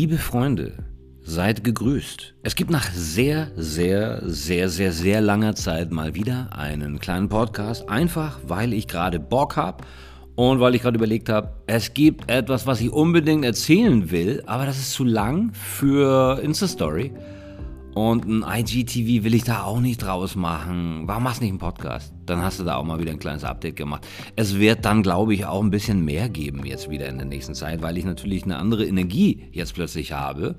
Liebe Freunde, seid gegrüßt. Es gibt nach sehr, sehr, sehr, sehr, sehr langer Zeit mal wieder einen kleinen Podcast, einfach weil ich gerade Bock habe und weil ich gerade überlegt habe, es gibt etwas, was ich unbedingt erzählen will, aber das ist zu lang für Insta-Story. Und ein IGTV will ich da auch nicht draus machen. Warum machst du nicht einen Podcast? Dann hast du da auch mal wieder ein kleines Update gemacht. Es wird dann, glaube ich, auch ein bisschen mehr geben jetzt wieder in der nächsten Zeit, weil ich natürlich eine andere Energie jetzt plötzlich habe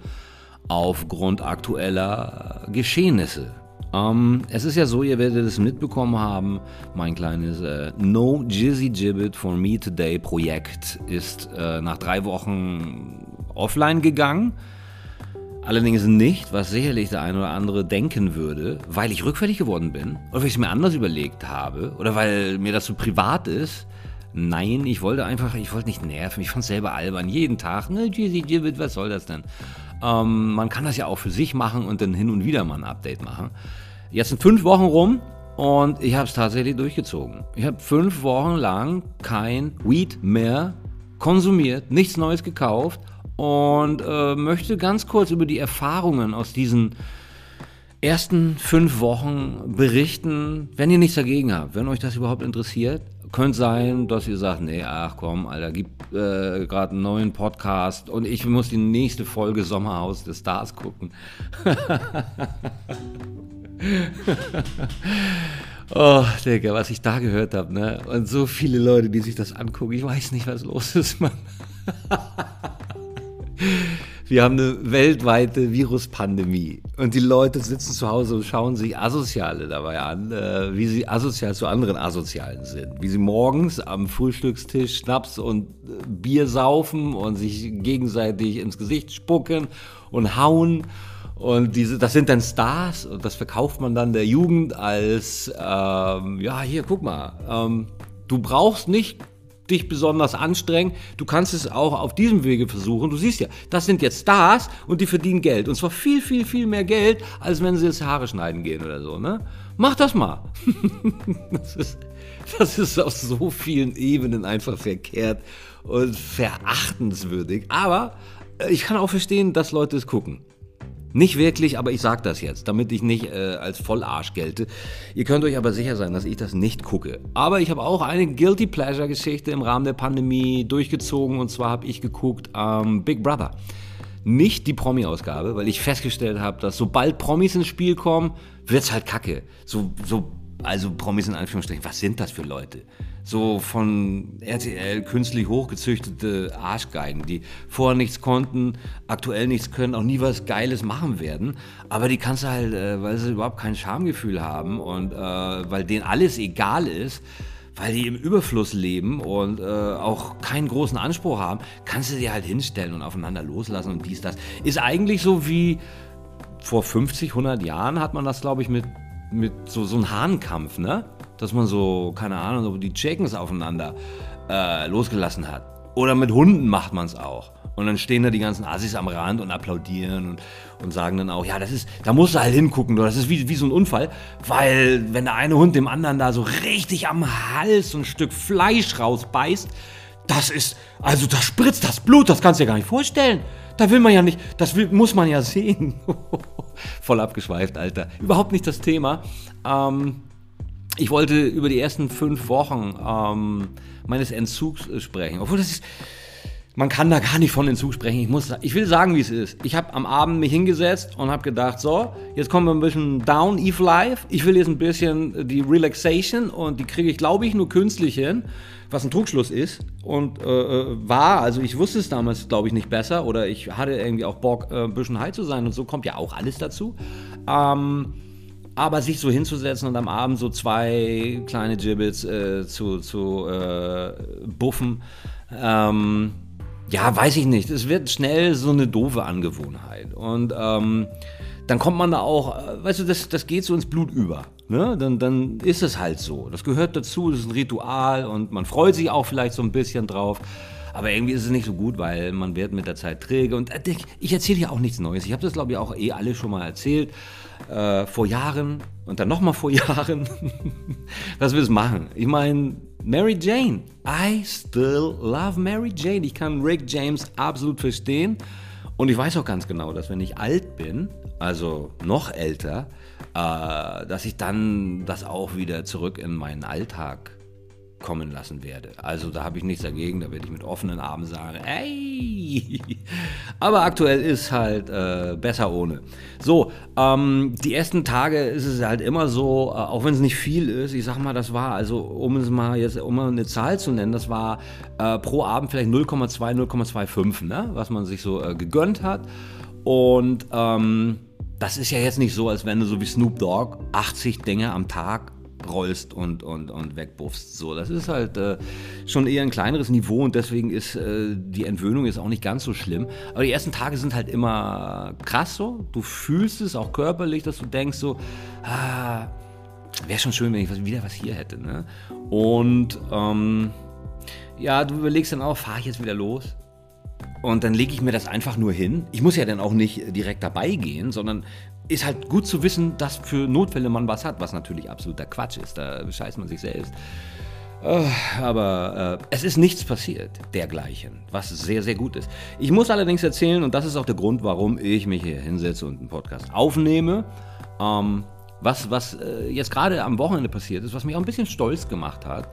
aufgrund aktueller Geschehnisse. Ähm, es ist ja so, ihr werdet es mitbekommen haben, mein kleines äh, No Jizzy Gibbet for Me Today Projekt ist äh, nach drei Wochen offline gegangen. Allerdings nicht, was sicherlich der eine oder andere denken würde, weil ich rückfällig geworden bin oder weil ich es mir anders überlegt habe oder weil mir das so privat ist. Nein, ich wollte einfach, ich wollte nicht nerven. Ich fand es selber albern. Jeden Tag, ne, was soll das denn? Ähm, man kann das ja auch für sich machen und dann hin und wieder mal ein Update machen. Jetzt sind fünf Wochen rum und ich habe es tatsächlich durchgezogen. Ich habe fünf Wochen lang kein Weed mehr konsumiert, nichts Neues gekauft und äh, möchte ganz kurz über die Erfahrungen aus diesen ersten fünf Wochen berichten, wenn ihr nichts dagegen habt, wenn euch das überhaupt interessiert. Könnte sein, dass ihr sagt, nee, ach komm, Alter, gibt äh, gerade einen neuen Podcast und ich muss die nächste Folge Sommerhaus des Stars gucken. oh, Digga, was ich da gehört habe, ne? Und so viele Leute, die sich das angucken, ich weiß nicht, was los ist, Mann. Wir haben eine weltweite Viruspandemie und die Leute sitzen zu Hause und schauen sich Asoziale dabei an, äh, wie sie asozial zu anderen Asozialen sind. Wie sie morgens am Frühstückstisch Schnaps und äh, Bier saufen und sich gegenseitig ins Gesicht spucken und hauen. Und diese, das sind dann Stars und das verkauft man dann der Jugend als, ähm, ja, hier, guck mal, ähm, du brauchst nicht dich besonders anstrengen. Du kannst es auch auf diesem Wege versuchen. Du siehst ja, das sind jetzt Stars und die verdienen Geld. Und zwar viel, viel, viel mehr Geld, als wenn sie jetzt Haare schneiden gehen oder so. Ne? Mach das mal. das, ist, das ist auf so vielen Ebenen einfach verkehrt und verachtenswürdig. Aber äh, ich kann auch verstehen, dass Leute es gucken. Nicht wirklich, aber ich sage das jetzt, damit ich nicht äh, als Vollarsch gelte. Ihr könnt euch aber sicher sein, dass ich das nicht gucke. Aber ich habe auch eine Guilty Pleasure Geschichte im Rahmen der Pandemie durchgezogen und zwar habe ich geguckt ähm, Big Brother. Nicht die Promi-Ausgabe, weil ich festgestellt habe, dass sobald Promis ins Spiel kommen, wird es halt kacke. So, so, also Promis in Anführungsstrichen, was sind das für Leute? so von RTL künstlich hochgezüchtete Arschgeigen, die vorher nichts konnten, aktuell nichts können, auch nie was Geiles machen werden. Aber die kannst du halt, äh, weil sie überhaupt kein Schamgefühl haben und äh, weil denen alles egal ist, weil die im Überfluss leben und äh, auch keinen großen Anspruch haben, kannst du sie halt hinstellen und aufeinander loslassen und dies, das. Ist eigentlich so wie vor 50, 100 Jahren hat man das, glaube ich, mit, mit so, so einem Hahnkampf, ne? dass man so, keine Ahnung, so die Chickens aufeinander äh, losgelassen hat. Oder mit Hunden macht man es auch. Und dann stehen da die ganzen Assis am Rand und applaudieren und, und sagen dann auch, ja, das ist, da musst du halt hingucken, das ist wie, wie so ein Unfall, weil wenn der eine Hund dem anderen da so richtig am Hals so ein Stück Fleisch rausbeißt, das ist, also da spritzt das Blut, das kannst du dir gar nicht vorstellen. Da will man ja nicht, das will, muss man ja sehen. Voll abgeschweift, Alter. Überhaupt nicht das Thema. Ähm, ich wollte über die ersten fünf Wochen ähm, meines Entzugs äh, sprechen. Obwohl das ist, man kann da gar nicht von Entzug sprechen. Ich, muss, ich will sagen, wie es ist. Ich habe am Abend mich hingesetzt und habe gedacht, so, jetzt kommen wir ein bisschen down, Eve Life. Ich will jetzt ein bisschen die Relaxation und die kriege ich, glaube ich, nur künstlich hin, was ein Trugschluss ist und äh, äh, war. Also ich wusste es damals, glaube ich, nicht besser oder ich hatte irgendwie auch Bock, äh, ein bisschen high zu sein und so kommt ja auch alles dazu. Ähm, aber sich so hinzusetzen und am Abend so zwei kleine Gibbets äh, zu, zu äh, buffen, ähm, ja, weiß ich nicht. Es wird schnell so eine doofe Angewohnheit. Und ähm, dann kommt man da auch, äh, weißt du, das, das geht so ins Blut über. Ne? Dann, dann ist es halt so. Das gehört dazu, das ist ein Ritual und man freut sich auch vielleicht so ein bisschen drauf. Aber irgendwie ist es nicht so gut, weil man wird mit der Zeit träge. Und äh, ich erzähle ja auch nichts Neues. Ich habe das, glaube ich, auch eh alle schon mal erzählt. Äh, vor Jahren und dann nochmal vor Jahren. Was wir es machen? Ich meine, Mary Jane. I still love Mary Jane. Ich kann Rick James absolut verstehen. Und ich weiß auch ganz genau, dass wenn ich alt bin, also noch älter, äh, dass ich dann das auch wieder zurück in meinen Alltag kommen lassen werde. Also da habe ich nichts dagegen, da werde ich mit offenen Armen sagen, ey. Aber aktuell ist halt äh, besser ohne. So, ähm, die ersten Tage ist es halt immer so, äh, auch wenn es nicht viel ist, ich sag mal, das war, also um es mal jetzt, um mal eine Zahl zu nennen, das war äh, pro Abend vielleicht 0,2, 0,25, ne? was man sich so äh, gegönnt hat. Und ähm, das ist ja jetzt nicht so, als wenn du so wie Snoop Dogg 80 Dinge am Tag rollst und, und, und wegbuffst. So, das ist halt äh, schon eher ein kleineres Niveau und deswegen ist äh, die Entwöhnung ist auch nicht ganz so schlimm. Aber die ersten Tage sind halt immer krass so. Du fühlst es auch körperlich, dass du denkst so, ah, wäre schon schön, wenn ich wieder was hier hätte. Ne? Und ähm, ja, du überlegst dann auch, fahre ich jetzt wieder los? Und dann lege ich mir das einfach nur hin. Ich muss ja dann auch nicht direkt dabei gehen, sondern ist halt gut zu wissen, dass für Notfälle man was hat, was natürlich absoluter Quatsch ist. Da bescheißt man sich selbst. Äh, aber äh, es ist nichts passiert, dergleichen, was sehr, sehr gut ist. Ich muss allerdings erzählen, und das ist auch der Grund, warum ich mich hier hinsetze und einen Podcast aufnehme, ähm, was, was äh, jetzt gerade am Wochenende passiert ist, was mich auch ein bisschen stolz gemacht hat.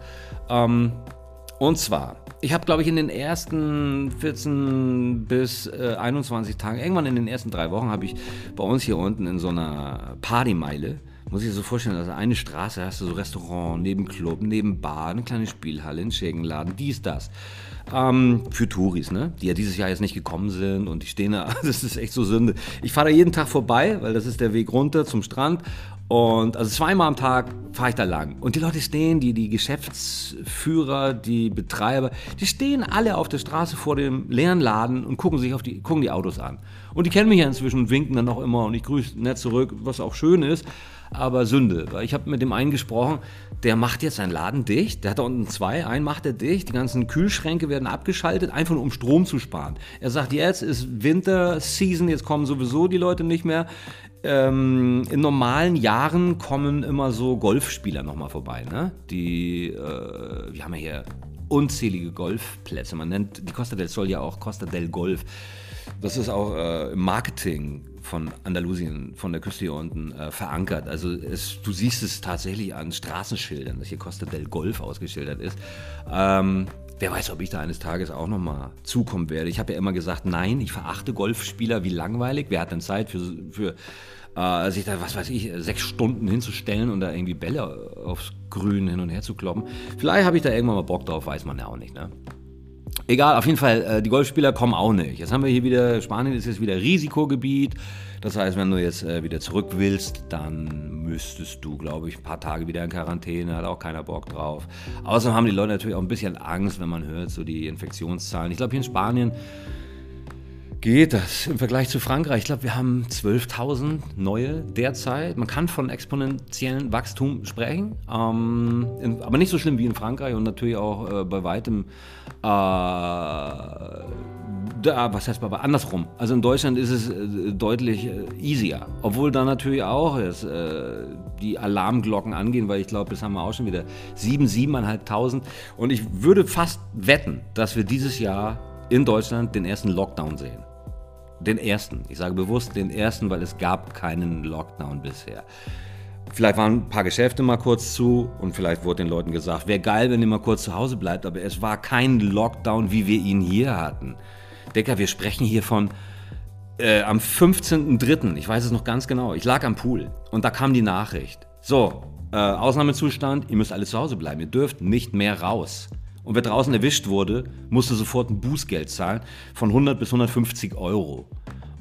Ähm, und zwar, ich habe, glaube ich, in den ersten 14 bis äh, 21 Tagen, irgendwann in den ersten drei Wochen, habe ich bei uns hier unten in so einer Partymeile, muss ich so vorstellen, also eine Straße hast du so Restaurant, neben Club, neben Bar, eine kleine Spielhalle, einen Schägenladen, dies, das. Ähm, für Touris, ne? die ja dieses Jahr jetzt nicht gekommen sind und die stehen da, das ist echt so Sünde. Ich fahre da jeden Tag vorbei, weil das ist der Weg runter zum Strand und also zweimal am Tag fahre ich da lang. Und die Leute stehen, die, die Geschäftsführer, die Betreiber, die stehen alle auf der Straße vor dem leeren Laden und gucken sich auf die, gucken die Autos an. Und die kennen mich ja inzwischen und winken dann auch immer und ich grüße nett zurück, was auch schön ist. Aber Sünde, weil ich habe mit dem einen gesprochen, der macht jetzt seinen Laden dicht. Der hat da unten zwei, einen macht er dicht. Die ganzen Kühlschränke werden abgeschaltet, einfach nur um Strom zu sparen. Er sagt, jetzt ist Winter-Season, jetzt kommen sowieso die Leute nicht mehr ähm, in normalen Jahren kommen immer so Golfspieler nochmal vorbei. Ne? Die, äh, wir haben ja hier unzählige Golfplätze. Man nennt die Costa del Sol ja auch Costa del Golf. Das ist auch äh, im Marketing von Andalusien, von der Küste hier unten, äh, verankert. Also es, du siehst es tatsächlich an Straßenschildern, dass hier Costa del Golf ausgeschildert ist. Ähm, wer weiß, ob ich da eines Tages auch nochmal zukommen werde. Ich habe ja immer gesagt, nein, ich verachte Golfspieler wie langweilig. Wer hat denn Zeit für, für äh, sich da, was weiß ich, sechs Stunden hinzustellen und da irgendwie Bälle aufs Grün hin und her zu kloppen? Vielleicht habe ich da irgendwann mal Bock drauf, weiß man ja auch nicht, ne? Egal, auf jeden Fall, äh, die Golfspieler kommen auch nicht. Jetzt haben wir hier wieder, Spanien ist jetzt wieder Risikogebiet. Das heißt, wenn du jetzt äh, wieder zurück willst, dann müsstest du, glaube ich, ein paar Tage wieder in Quarantäne, hat auch keiner Bock drauf. Außerdem haben die Leute natürlich auch ein bisschen Angst, wenn man hört, so die Infektionszahlen. Ich glaube, hier in Spanien geht das im Vergleich zu Frankreich. Ich glaube, wir haben 12.000 neue derzeit. Man kann von exponentiellem Wachstum sprechen, ähm, in, aber nicht so schlimm wie in Frankreich und natürlich auch äh, bei weitem, äh, da, was heißt aber andersrum. Also in Deutschland ist es äh, deutlich äh, easier, obwohl da natürlich auch jetzt, äh, die Alarmglocken angehen, weil ich glaube, das haben wir auch schon wieder 7.000, 7.500 und ich würde fast wetten, dass wir dieses Jahr in Deutschland den ersten Lockdown sehen. Den ersten. Ich sage bewusst den ersten, weil es gab keinen Lockdown bisher. Vielleicht waren ein paar Geschäfte mal kurz zu und vielleicht wurde den Leuten gesagt, wäre geil, wenn ihr mal kurz zu Hause bleibt, aber es war kein Lockdown, wie wir ihn hier hatten. Decker, wir sprechen hier von äh, am 15.03., ich weiß es noch ganz genau, ich lag am Pool und da kam die Nachricht. So, äh, Ausnahmezustand, ihr müsst alle zu Hause bleiben, ihr dürft nicht mehr raus. Und wer draußen erwischt wurde, musste sofort ein Bußgeld zahlen von 100 bis 150 Euro.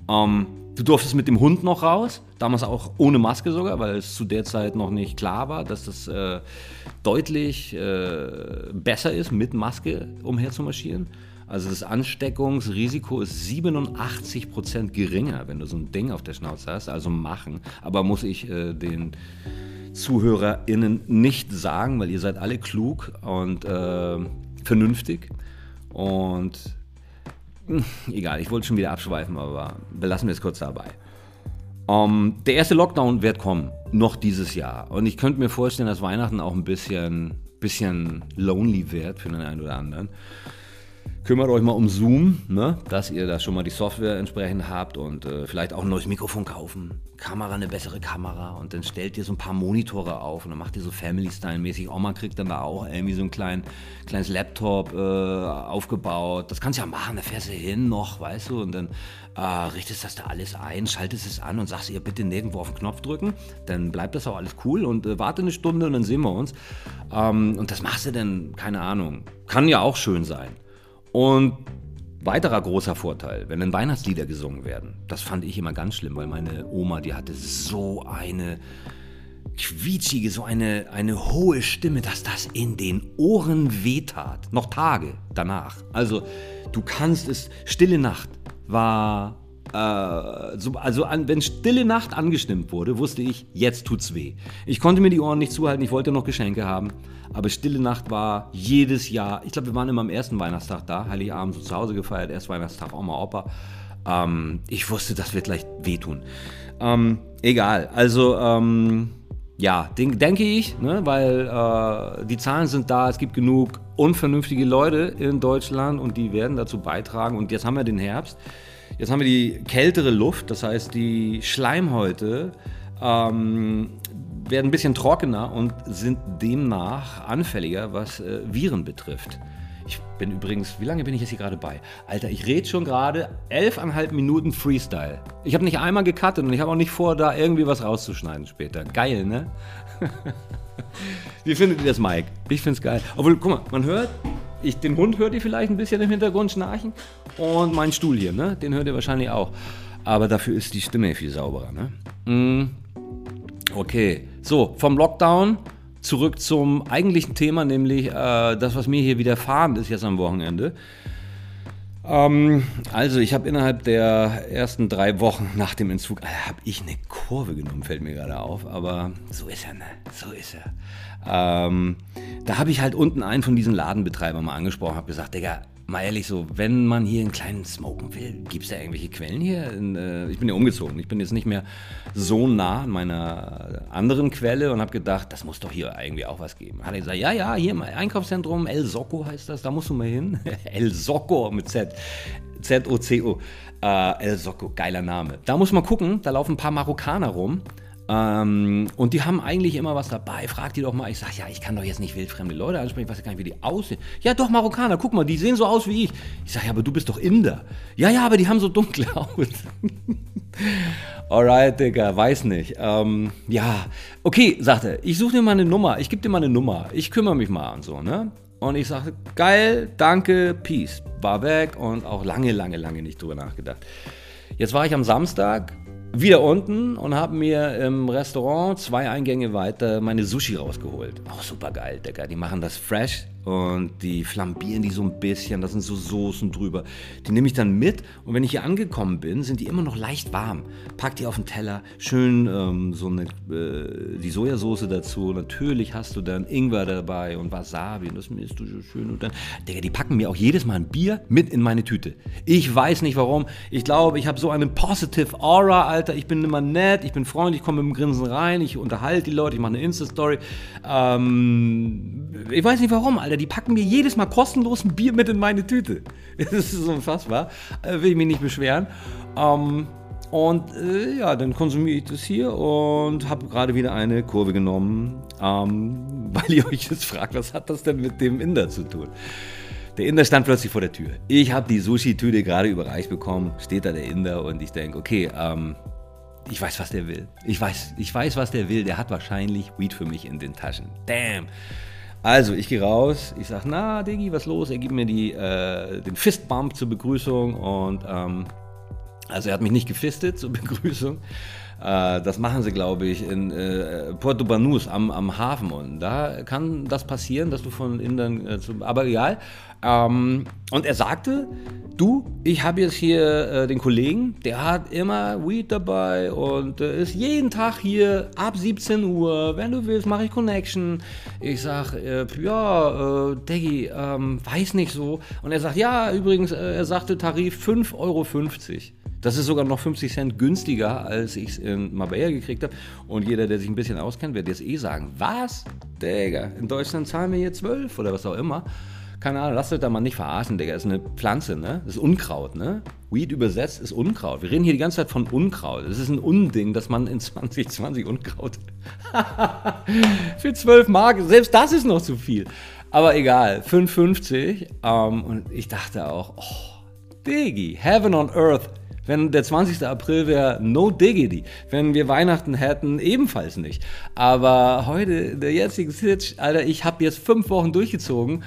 Ähm, du durftest mit dem Hund noch raus, damals auch ohne Maske sogar, weil es zu der Zeit noch nicht klar war, dass das äh, deutlich äh, besser ist, mit Maske umherzumarschieren. Also das Ansteckungsrisiko ist 87% geringer, wenn du so ein Ding auf der Schnauze hast. Also machen. Aber muss ich äh, den ZuhörerInnen nicht sagen, weil ihr seid alle klug und äh, vernünftig. Und hm, egal, ich wollte schon wieder abschweifen, aber belassen wir es kurz dabei. Um, ähm, der erste Lockdown wird kommen, noch dieses Jahr. Und ich könnte mir vorstellen, dass Weihnachten auch ein bisschen, bisschen lonely wird für den einen oder anderen. Kümmert euch mal um Zoom, ne? dass ihr da schon mal die Software entsprechend habt und äh, vielleicht auch ein neues Mikrofon kaufen, Kamera, eine bessere Kamera und dann stellt ihr so ein paar Monitore auf und dann macht ihr so Family-Style-mäßig. Oma kriegt dann da auch irgendwie so ein klein, kleines Laptop äh, aufgebaut. Das kannst du ja machen, da fährst du hin noch, weißt du, und dann äh, richtest das da alles ein, schaltest es an und sagst ihr bitte nirgendwo auf den Knopf drücken, dann bleibt das auch alles cool und äh, warte eine Stunde und dann sehen wir uns. Ähm, und das machst du dann, keine Ahnung, kann ja auch schön sein. Und weiterer großer Vorteil, wenn dann Weihnachtslieder gesungen werden, das fand ich immer ganz schlimm, weil meine Oma, die hatte so eine quietschige, so eine, eine hohe Stimme, dass das in den Ohren wehtat. Noch Tage danach. Also du kannst es, Stille Nacht war also an, wenn Stille Nacht angestimmt wurde, wusste ich, jetzt tut's weh. Ich konnte mir die Ohren nicht zuhalten, ich wollte noch Geschenke haben, aber Stille Nacht war jedes Jahr, ich glaube, wir waren immer am ersten Weihnachtstag da, Heiligabend so zu Hause gefeiert, erst Weihnachtstag Oma, Opa. Ähm, ich wusste, das wird gleich wehtun. Ähm, egal, also ähm, ja, den, denke ich, ne, weil äh, die Zahlen sind da, es gibt genug unvernünftige Leute in Deutschland und die werden dazu beitragen. Und jetzt haben wir den Herbst. Jetzt haben wir die kältere Luft, das heißt, die Schleimhäute ähm, werden ein bisschen trockener und sind demnach anfälliger, was äh, Viren betrifft. Ich bin übrigens, wie lange bin ich jetzt hier gerade bei? Alter, ich rede schon gerade elfeinhalb Minuten Freestyle. Ich habe nicht einmal gecuttet und ich habe auch nicht vor, da irgendwie was rauszuschneiden später. Geil, ne? wie findet ihr das, Mike? Ich finde es geil. Obwohl, guck mal, man hört, ich, den Hund hört ihr vielleicht ein bisschen im Hintergrund schnarchen. Und meinen Stuhl hier, ne? den hört ihr wahrscheinlich auch. Aber dafür ist die Stimme viel sauberer. Ne? Mm. Okay, so, vom Lockdown zurück zum eigentlichen Thema, nämlich äh, das, was mir hier widerfahren ist jetzt am Wochenende. Ähm, also, ich habe innerhalb der ersten drei Wochen nach dem Entzug, äh, habe ich eine Kurve genommen, fällt mir gerade auf, aber so ist er, ne? So ist er. Ähm, da habe ich halt unten einen von diesen Ladenbetreibern mal angesprochen, habe gesagt, Digga, mal ehrlich so, wenn man hier einen kleinen smoken will, gibt es da irgendwelche Quellen hier? In, äh, ich bin ja umgezogen, ich bin jetzt nicht mehr so nah an meiner anderen Quelle und habe gedacht, das muss doch hier irgendwie auch was geben. Hat er gesagt, ja, ja, hier im Einkaufszentrum, El Socco heißt das, da musst du mal hin. El Socco mit Z. Z-O-C-O. Äh, El Socco, geiler Name. Da muss man gucken, da laufen ein paar Marokkaner rum. Ähm, und die haben eigentlich immer was dabei. Frag die doch mal. Ich sage, ja, ich kann doch jetzt nicht wildfremde Leute ansprechen. Ich weiß ja gar nicht, wie die aussehen. Ja, doch, Marokkaner. Guck mal, die sehen so aus wie ich. Ich sage, ja, aber du bist doch Inder. Ja, ja, aber die haben so dunkle Haut. Alright, Digga, weiß nicht. Ähm, ja, okay, sagt er. Ich suche dir mal eine Nummer. Ich gebe dir mal eine Nummer. Ich kümmere mich mal und so, ne? Und ich sagte, geil, danke, peace. War weg und auch lange, lange, lange nicht drüber nachgedacht. Jetzt war ich am Samstag wieder unten und habe mir im Restaurant zwei Eingänge weiter meine Sushi rausgeholt. Auch super geil, Digga. Die machen das fresh und die flambieren die so ein bisschen, da sind so Soßen drüber. Die nehme ich dann mit und wenn ich hier angekommen bin, sind die immer noch leicht warm. Pack die auf den Teller, schön ähm, so eine, äh, die Sojasauce dazu. Natürlich hast du dann Ingwer dabei und Wasabi und das misst du so schön. Und dann, Digga, die packen mir auch jedes Mal ein Bier mit in meine Tüte. Ich weiß nicht warum. Ich glaube, ich habe so eine positive Aura, Alter. Ich bin immer nett, ich bin freundlich, ich komme mit dem Grinsen rein, ich unterhalte die Leute, ich mache eine Insta-Story. Ähm, ich weiß nicht warum, Alter die packen mir jedes Mal kostenlos ein Bier mit in meine Tüte. Das ist unfassbar. Äh, will ich mich nicht beschweren. Ähm, und äh, ja, dann konsumiere ich das hier und habe gerade wieder eine Kurve genommen, ähm, weil ihr euch jetzt fragt, was hat das denn mit dem Inder zu tun? Der Inder stand plötzlich vor der Tür. Ich habe die Sushi-Tüte gerade überreicht bekommen, steht da der Inder und ich denke, okay, ähm, ich weiß, was der will. Ich weiß, ich weiß, was der will. Der hat wahrscheinlich Weed für mich in den Taschen. Damn. Also, ich gehe raus, ich sage, na, Diggi, was los? Er gibt mir die, äh, den Fistbump zur Begrüßung und ähm, also er hat mich nicht gefistet zur Begrüßung. Äh, das machen sie, glaube ich, in äh, Puerto Banús am, am Hafen. Und da kann das passieren, dass du von Indern äh, zu. Aber egal. Ähm, und er sagte, du, ich habe jetzt hier äh, den Kollegen, der hat immer Weed dabei und äh, ist jeden Tag hier ab 17 Uhr. Wenn du willst, mache ich Connection. Ich sag, ja, äh, Deggy, ähm, weiß nicht so. Und er sagt, ja, übrigens, er sagte Tarif 5,50 Euro. Das ist sogar noch 50 Cent günstiger, als ich es in Marbella gekriegt habe. Und jeder, der sich ein bisschen auskennt, wird jetzt eh sagen, was? Digga, in Deutschland zahlen wir hier 12 oder was auch immer. Keine Ahnung, lasst euch da mal nicht verarschen, Digga. Das ist eine Pflanze, ne? Das ist Unkraut, ne? Weed übersetzt ist Unkraut. Wir reden hier die ganze Zeit von Unkraut. Das ist ein Unding, dass man in 2020 Unkraut für 12 Mark, selbst das ist noch zu viel. Aber egal, 5,50. Ähm, und ich dachte auch, oh, Diggi, Heaven on Earth. Wenn der 20. April wäre, no diggity. Wenn wir Weihnachten hätten, ebenfalls nicht. Aber heute, der jetzige Sitch, Alter, ich habe jetzt fünf Wochen durchgezogen.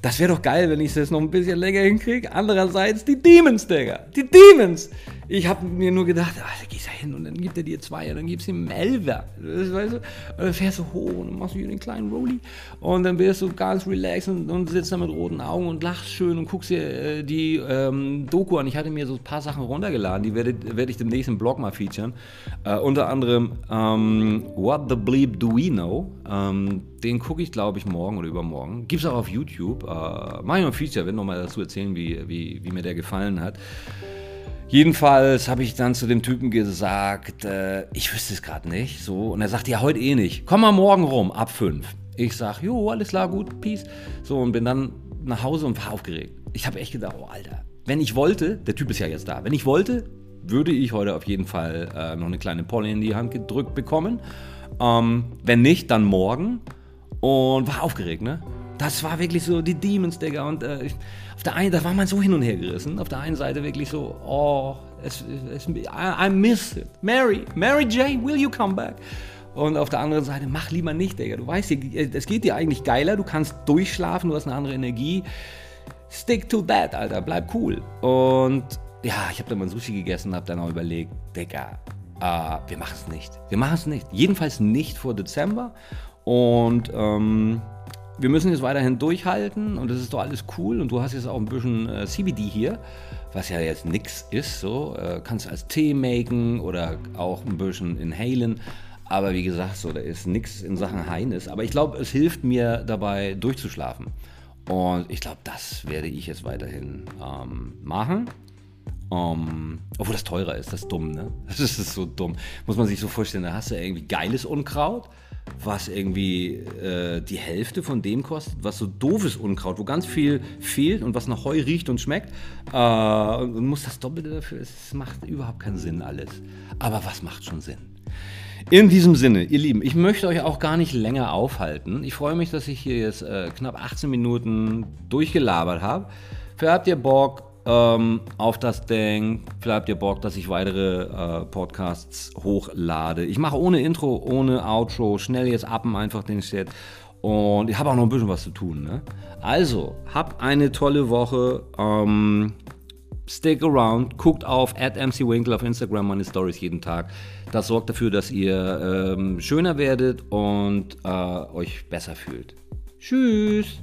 Das wäre doch geil, wenn ich es noch ein bisschen länger hinkriege. Andererseits die Demons, Digga. Die Demons. Ich habe mir nur gedacht, ah, da gehst du hin und dann gibt er dir zwei und dann gibst du ihm Elfer. Weißt du? Und dann fährst du hoch und machst du hier den kleinen Rolli und dann bist du ganz relaxed und, und sitzt da mit roten Augen und lachst schön und guckst dir äh, die ähm, Doku an. Ich hatte mir so ein paar Sachen runtergeladen, die werde, werde ich demnächst im Blog mal featuren. Äh, unter anderem ähm, What the Bleep Do We Know? Ähm, den gucke ich, glaube ich, morgen oder übermorgen. Gibt es auch auf YouTube. Äh, mach ich mal ein Feature, werde nochmal dazu erzählen, wie, wie, wie mir der gefallen hat. Jedenfalls habe ich dann zu dem Typen gesagt, äh, ich wüsste es gerade nicht. So, und er sagt, ja, heute eh nicht. Komm mal morgen rum, ab fünf. Ich sage, jo, alles klar, gut, peace. So, und bin dann nach Hause und war aufgeregt. Ich habe echt gedacht, oh, Alter, wenn ich wollte, der Typ ist ja jetzt da, wenn ich wollte, würde ich heute auf jeden Fall äh, noch eine kleine Polly in die Hand gedrückt bekommen. Ähm, wenn nicht, dann morgen. Und war aufgeregt, ne? Das war wirklich so die Demons, Digga. Und äh, auf der einen, da war man so hin und her gerissen. Auf der einen Seite wirklich so, oh, es, es, I, I miss it. Mary, Mary J, will you come back? Und auf der anderen Seite, mach lieber nicht, Digga. Du weißt, es geht dir eigentlich geiler, du kannst durchschlafen, du hast eine andere Energie. Stick to that, Alter, bleib cool. Und ja, ich habe dann mal Sushi gegessen habe dann auch überlegt, Digga, uh, wir machen es nicht. Wir machen es nicht. Jedenfalls nicht vor Dezember. Und ähm, wir müssen jetzt weiterhin durchhalten und das ist doch alles cool und du hast jetzt auch ein bisschen äh, CBD hier, was ja jetzt nichts ist, so äh, kannst als Tee machen oder auch ein bisschen inhalen, aber wie gesagt, so da ist nichts in Sachen Heines, aber ich glaube, es hilft mir dabei durchzuschlafen und ich glaube, das werde ich jetzt weiterhin ähm, machen. Um, obwohl das teurer ist, das ist dumm, ne? Das ist so dumm. Muss man sich so vorstellen, da hast du irgendwie geiles Unkraut, was irgendwie äh, die Hälfte von dem kostet, was so doofes Unkraut, wo ganz viel fehlt und was nach Heu riecht und schmeckt. Äh, und muss das Doppelte dafür, es macht überhaupt keinen Sinn alles. Aber was macht schon Sinn? In diesem Sinne, ihr Lieben, ich möchte euch auch gar nicht länger aufhalten. Ich freue mich, dass ich hier jetzt äh, knapp 18 Minuten durchgelabert habe. Für habt ihr Bock, ähm, auf das Ding. Habt ihr Bock, dass ich weitere äh, Podcasts hochlade. Ich mache ohne Intro, ohne Outro, schnell jetzt appen einfach den Shit. Und ich habe auch noch ein bisschen was zu tun. Ne? Also, habt eine tolle Woche. Ähm, stick around, guckt auf mcwinkle auf Instagram meine Stories jeden Tag. Das sorgt dafür, dass ihr ähm, schöner werdet und äh, euch besser fühlt. Tschüss!